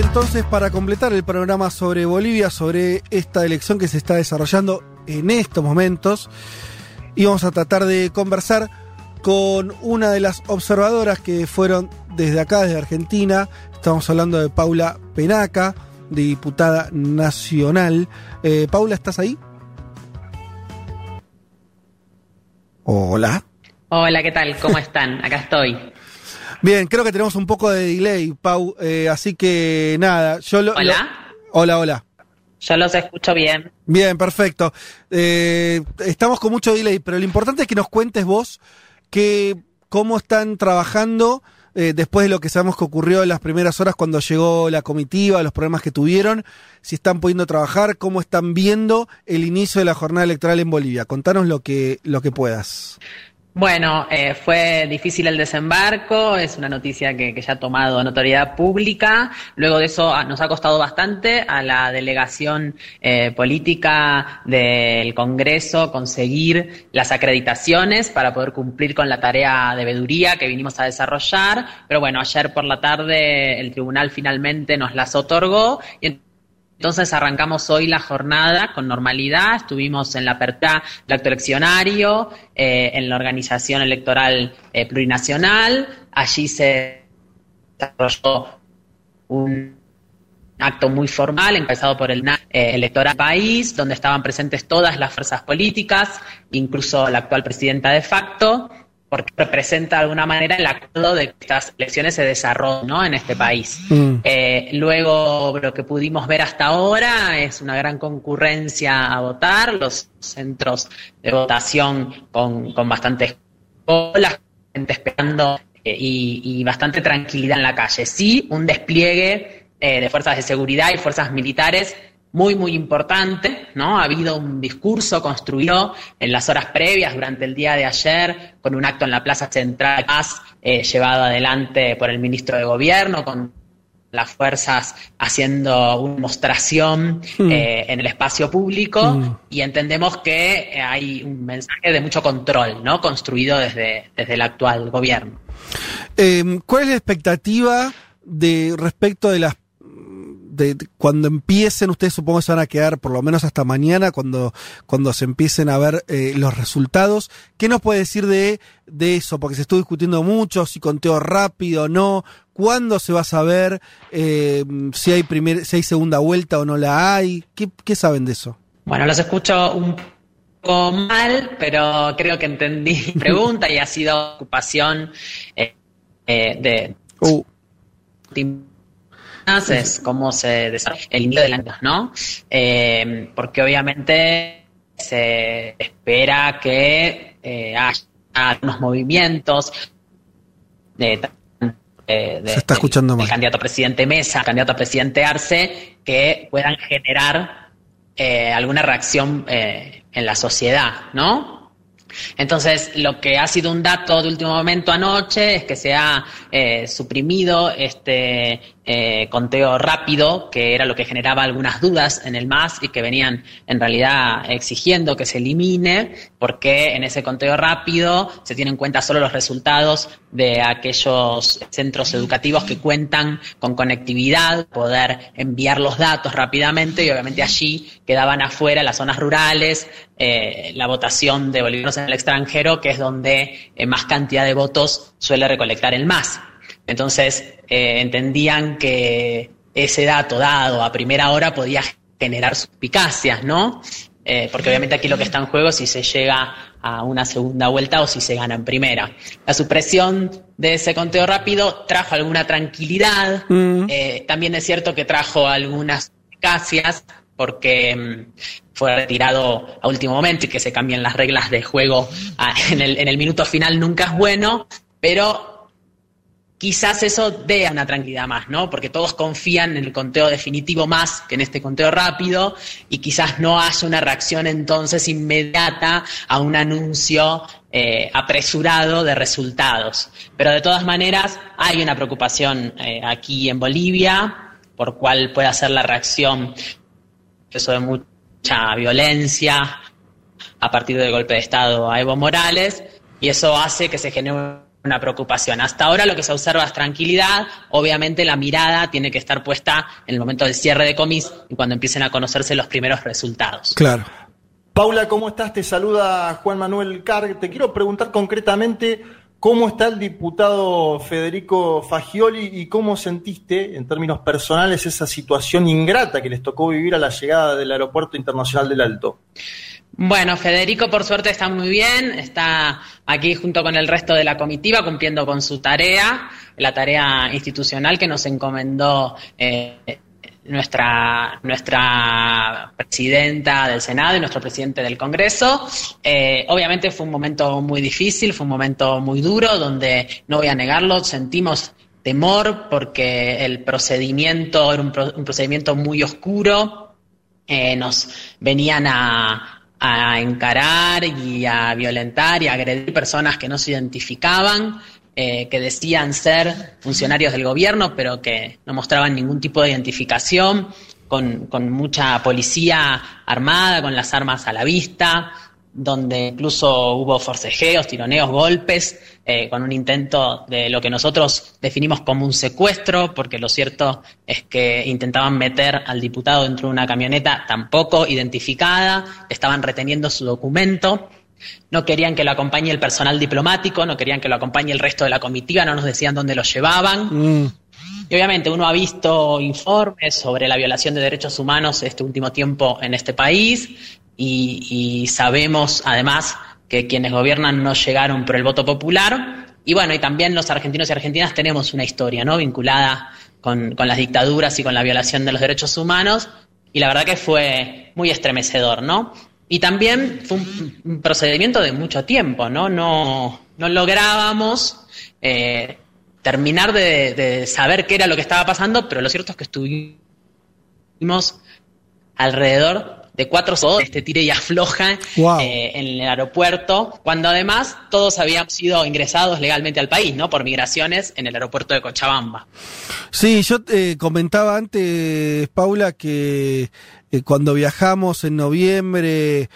Entonces para completar el programa sobre Bolivia, sobre esta elección que se está desarrollando en estos momentos, íbamos a tratar de conversar con una de las observadoras que fueron desde acá, desde Argentina. Estamos hablando de Paula Penaca, diputada nacional. Eh, Paula, ¿estás ahí? Hola. Hola, ¿qué tal? ¿Cómo están? Acá estoy. Bien, creo que tenemos un poco de delay, Pau, eh, así que nada, yo lo... Hola. lo- hola, hola. Yo los escucho bien. Bien, perfecto. Eh, estamos con mucho delay, pero lo importante es que nos cuentes vos que, cómo están trabajando eh, después de lo que sabemos que ocurrió en las primeras horas cuando llegó la comitiva, los problemas que tuvieron, si están pudiendo trabajar, cómo están viendo el inicio de la jornada electoral en Bolivia. Contanos lo que, lo que puedas. Bueno, eh, fue difícil el desembarco, es una noticia que, que ya ha tomado notoriedad pública. Luego de eso ah, nos ha costado bastante a la delegación eh, política del Congreso conseguir las acreditaciones para poder cumplir con la tarea de veeduría que vinimos a desarrollar. Pero bueno, ayer por la tarde el tribunal finalmente nos las otorgó y entonces arrancamos hoy la jornada con normalidad, estuvimos en la apertura del acto eleccionario, eh, en la organización electoral eh, plurinacional, allí se desarrolló un acto muy formal encabezado por el eh, electoral país, donde estaban presentes todas las fuerzas políticas, incluso la actual presidenta de facto, porque representa de alguna manera el acuerdo de que estas elecciones se desarrollen ¿no? en este país. Mm. Eh, luego, lo que pudimos ver hasta ahora es una gran concurrencia a votar, los centros de votación con, con bastantes colas, gente esperando eh, y, y bastante tranquilidad en la calle. Sí, un despliegue eh, de fuerzas de seguridad y fuerzas militares muy, muy importante, ¿no? Ha habido un discurso construido en las horas previas durante el día de ayer con un acto en la Plaza Central eh, llevado adelante por el ministro de Gobierno con las fuerzas haciendo una demostración Mm. eh, en el espacio público Mm. y entendemos que eh, hay un mensaje de mucho control, ¿no? Construido desde, desde el actual gobierno. Eh, ¿Cuál es la expectativa de respecto de las de, de cuando empiecen, ustedes supongo que se van a quedar por lo menos hasta mañana, cuando, cuando se empiecen a ver eh, los resultados. ¿Qué nos puede decir de, de eso? Porque se estuvo discutiendo mucho, si conteo rápido o no, cuándo se va a saber eh, si, hay primer, si hay segunda vuelta o no la hay. ¿Qué, qué saben de eso? Bueno, los escucho un poco mal, pero creo que entendí la pregunta y ha sido ocupación eh, eh, de Uh, es cómo se desarrolla el inicio del año, ¿no? Eh, porque obviamente se espera que eh, haya unos movimientos de, eh, de- Se está escuchando del mal. candidato a presidente Mesa, candidato a presidente Arce, que puedan generar eh, alguna reacción eh, en la sociedad, ¿no? Entonces, lo que ha sido un dato de último momento anoche es que se ha eh, suprimido este eh, conteo rápido, que era lo que generaba algunas dudas en el MAS y que venían en realidad exigiendo que se elimine, porque en ese conteo rápido se tienen en cuenta solo los resultados de aquellos centros educativos que cuentan con conectividad, poder enviar los datos rápidamente y obviamente allí quedaban afuera las zonas rurales, eh, la votación de bolivianos en el extranjero, que es donde eh, más cantidad de votos suele recolectar el MAS. Entonces, eh, entendían que ese dato dado a primera hora podía generar suspicacias, ¿no? Eh, porque obviamente aquí lo que está en juego es si se llega a una segunda vuelta o si se gana en primera. La supresión de ese conteo rápido trajo alguna tranquilidad, Mm. eh, también es cierto que trajo algunas suspicacias porque mm, fue retirado a último momento y que se cambien las reglas de juego en, el, en el minuto final nunca es bueno, pero quizás eso dé una tranquilidad más, ¿no? Porque todos confían en el conteo definitivo más que en este conteo rápido y quizás no haya una reacción entonces inmediata a un anuncio eh, apresurado de resultados. Pero de todas maneras hay una preocupación eh, aquí en Bolivia por cuál puede ser la reacción, eso de mucha violencia a partir del golpe de Estado a Evo Morales y eso hace que se genere una preocupación. Hasta ahora lo que se observa es tranquilidad. Obviamente la mirada tiene que estar puesta en el momento del cierre de comis y cuando empiecen a conocerse los primeros resultados. Claro. Paula, ¿cómo estás? Te saluda Juan Manuel Carg. Te quiero preguntar concretamente cómo está el diputado Federico Fagioli y cómo sentiste en términos personales esa situación ingrata que les tocó vivir a la llegada del Aeropuerto Internacional del Alto. Bueno, Federico por suerte está muy bien, está aquí junto con el resto de la comitiva cumpliendo con su tarea, la tarea institucional que nos encomendó eh, nuestra, nuestra presidenta del Senado y nuestro presidente del Congreso. Eh, obviamente fue un momento muy difícil, fue un momento muy duro, donde, no voy a negarlo, sentimos temor porque el procedimiento era un, procedimiento muy oscuro, eh, nos venían a, a encarar y a violentar y a agredir personas que no se identificaban, eh, que decían ser funcionarios del gobierno, pero que no mostraban ningún tipo de identificación, con, con mucha policía armada, con las armas a la vista, donde incluso hubo forcejeos, tironeos, golpes, eh, con un intento de lo que nosotros definimos como un secuestro, porque lo cierto es que intentaban meter al diputado dentro de una camioneta tampoco identificada, estaban reteniendo su documento, no querían que lo acompañe el personal diplomático, no querían que lo acompañe el resto de la comitiva, no nos decían dónde lo llevaban. Mm. Y obviamente uno ha visto informes sobre la violación de derechos humanos este último tiempo en este país y, sabemos además que quienes gobiernan no llegaron por el voto popular. Y bueno, y también los argentinos y argentinas tenemos una historia, ¿no? Vinculada con, las dictaduras y con la violación de los derechos humanos. Y la verdad que fue muy estremecedor, ¿no? Y también fue un, procedimiento de mucho tiempo, ¿no? No, no lográbamos eh, terminar de, de, saber qué era lo que estaba pasando, pero lo cierto es que estuvimos alrededor de cuatro este tire y afloja eh, en el aeropuerto, cuando además todos habíamos sido ingresados legalmente al país, ¿no? Por migraciones en el aeropuerto de Cochabamba. Sí, yo eh, comentaba antes, Paula, que eh, cuando viajamos en noviembre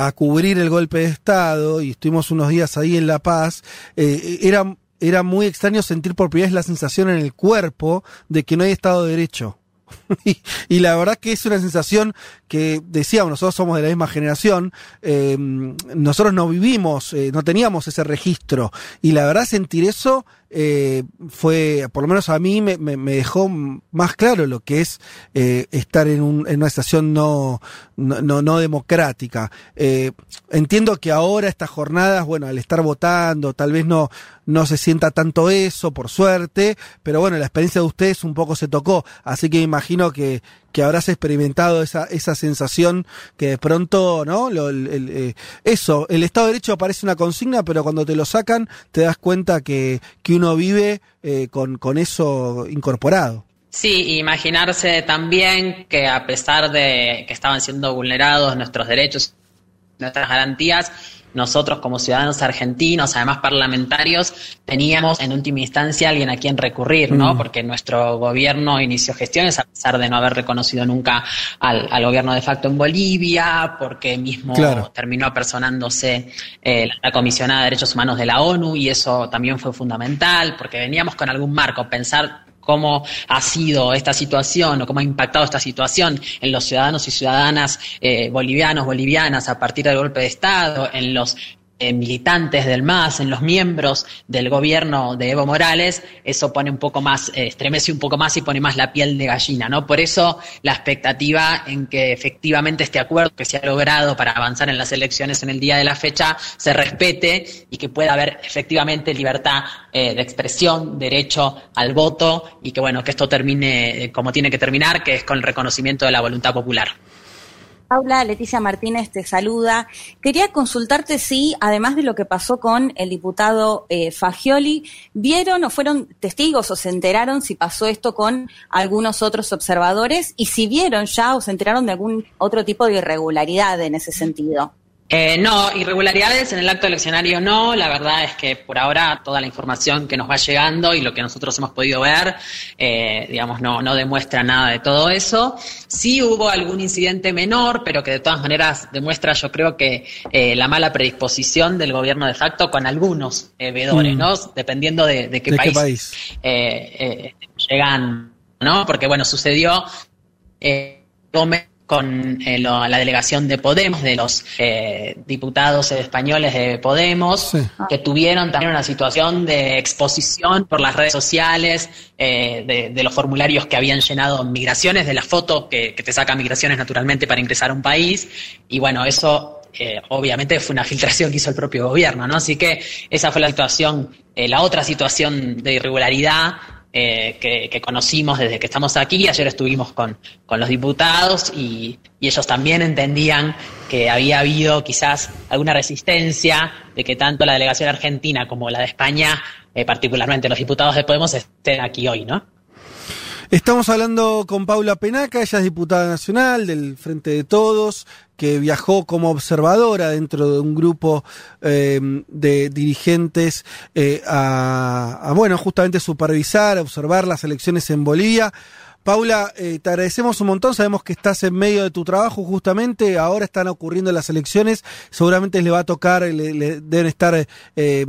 a cubrir el golpe de Estado y estuvimos unos días ahí en La Paz, era, era muy extraño sentir por primera vez la sensación en el cuerpo de que no hay Estado de Derecho. y, la verdad que es una sensación que decíamos, nosotros somos de la misma generación, eh, nosotros no vivimos, eh, no teníamos ese registro. Y la verdad sentir eso eh, fue, por lo menos a mí, me, me, dejó más claro lo que es eh, estar en, un, en, una estación no, no, no democrática. Eh, entiendo que ahora estas jornadas, bueno, al estar votando, tal vez no, no se sienta tanto eso, por suerte, pero bueno, la experiencia de ustedes un poco se tocó, así que me imagino que, que habrás experimentado esa, esa sensación que de pronto, ¿no? el, eh, eso, el Estado de Derecho parece una consigna, pero cuando te lo sacan te das cuenta que, que uno vive eh, con, con eso incorporado. Sí, imaginarse también que a pesar de que estaban siendo vulnerados nuestros derechos, nuestras garantías, nosotros como ciudadanos argentinos, además parlamentarios, teníamos en última instancia alguien a quien recurrir, ¿no? Mm. Porque nuestro gobierno inició gestiones a pesar de no haber reconocido nunca al, gobierno de facto en Bolivia, porque mismo terminó apersonándose eh, la comisionada de derechos humanos de la ONU y eso también fue fundamental, porque veníamos con algún marco, pensar cómo ha sido esta situación o cómo ha impactado esta situación en los ciudadanos y ciudadanas eh, bolivianos, bolivianas a partir del golpe de Estado, en los militantes del MAS, en los miembros del gobierno de Evo Morales, eso pone un poco más, eh, estremece un poco más y pone más la piel de gallina, ¿no? Por eso la expectativa en que efectivamente este acuerdo que se ha logrado para avanzar en las elecciones en el día de la fecha se respete y que pueda haber efectivamente libertad eh, de expresión, derecho al voto y que bueno, que esto termine como tiene que terminar, que es con el reconocimiento de la voluntad popular. Paula, Leticia Martínez te saluda. Quería consultarte si, además de lo que pasó con el diputado eh, Fagioli, vieron o fueron testigos o se enteraron si pasó esto con algunos otros observadores y si vieron ya o se enteraron de algún otro tipo de irregularidad en ese sentido. Eh, no, irregularidades en el acto eleccionario no. La verdad es que por ahora toda la información que nos va llegando y lo que nosotros hemos podido ver, eh, digamos, no, no demuestra nada de todo eso. Sí hubo algún incidente menor, pero que de todas maneras demuestra, yo creo que eh, la mala predisposición del gobierno de facto con algunos veedores, mm. ¿no? Dependiendo de, qué país, llegan, ¿no? Porque bueno, sucedió con eh, la delegación de Podemos, de los eh, diputados españoles de Podemos, que tuvieron también una situación de exposición por las redes sociales eh, de, los formularios que habían llenado migraciones, de la foto que, te saca migraciones naturalmente para ingresar a un país. Y bueno, eso obviamente fue una filtración que hizo el propio gobierno, ¿no? Así que esa fue la situación, la otra situación de irregularidad eh, que, conocimos desde que estamos aquí. Ayer estuvimos con, los diputados y, ellos también entendían que había habido quizás alguna resistencia de que tanto la delegación argentina como la de España, eh, particularmente los diputados de Podemos, estén aquí hoy, ¿no? Estamos hablando con Paula Penaca, ella es diputada nacional del Frente de Todos, que viajó como observadora dentro de un grupo eh, de dirigentes eh, a, a, bueno, justamente supervisar, observar las elecciones en Bolivia. Paula, eh, te agradecemos un montón, sabemos que estás en medio de tu trabajo justamente, ahora están ocurriendo las elecciones, seguramente le va a tocar, le, deben estar eh,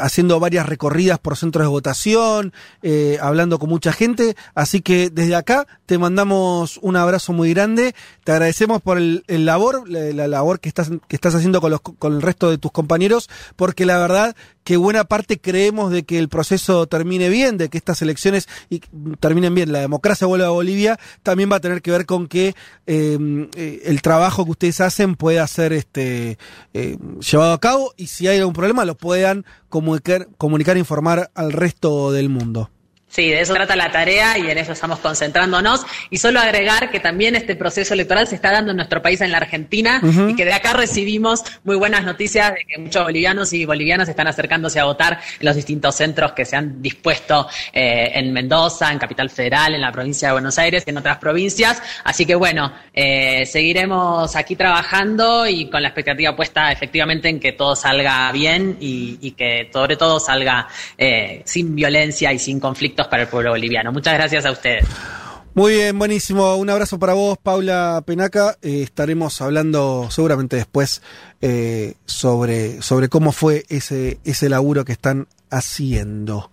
haciendo varias recorridas por centros de votación, eh, hablando con mucha gente, así que desde acá te mandamos un abrazo muy grande, te agradecemos por el, labor, la, labor que estás, que estás haciendo con, los, con el resto de tus compañeros, porque la verdad que buena parte creemos de que el proceso termine bien, de que estas elecciones y, terminen bien, la democracia vuelva a Bolivia, también va a tener que ver con que em, eh, el trabajo que ustedes hacen pueda ser este, eh, llevado a cabo y si hay algún problema lo puedan comunicar, comunicar e informar al resto del mundo. Sí, de eso trata la tarea y en eso estamos concentrándonos. Y solo agregar que también este proceso electoral se está dando en nuestro país, en la Argentina, y que de acá recibimos muy buenas noticias de que muchos bolivianos y bolivianas están acercándose a votar en los distintos centros que se han dispuesto eh, en Mendoza, en Capital Federal, en la provincia de Buenos Aires y en otras provincias. Así que bueno, eh, seguiremos aquí trabajando y con la expectativa puesta efectivamente en que todo salga bien y, y que sobre todo salga eh, sin violencia y sin conflictos para el pueblo boliviano. Muchas gracias a ustedes. Muy bien, buenísimo. Un abrazo para vos, Paula Penaca. Eh, estaremos hablando seguramente después eh, sobre, sobre cómo fue ese, ese laburo que están haciendo.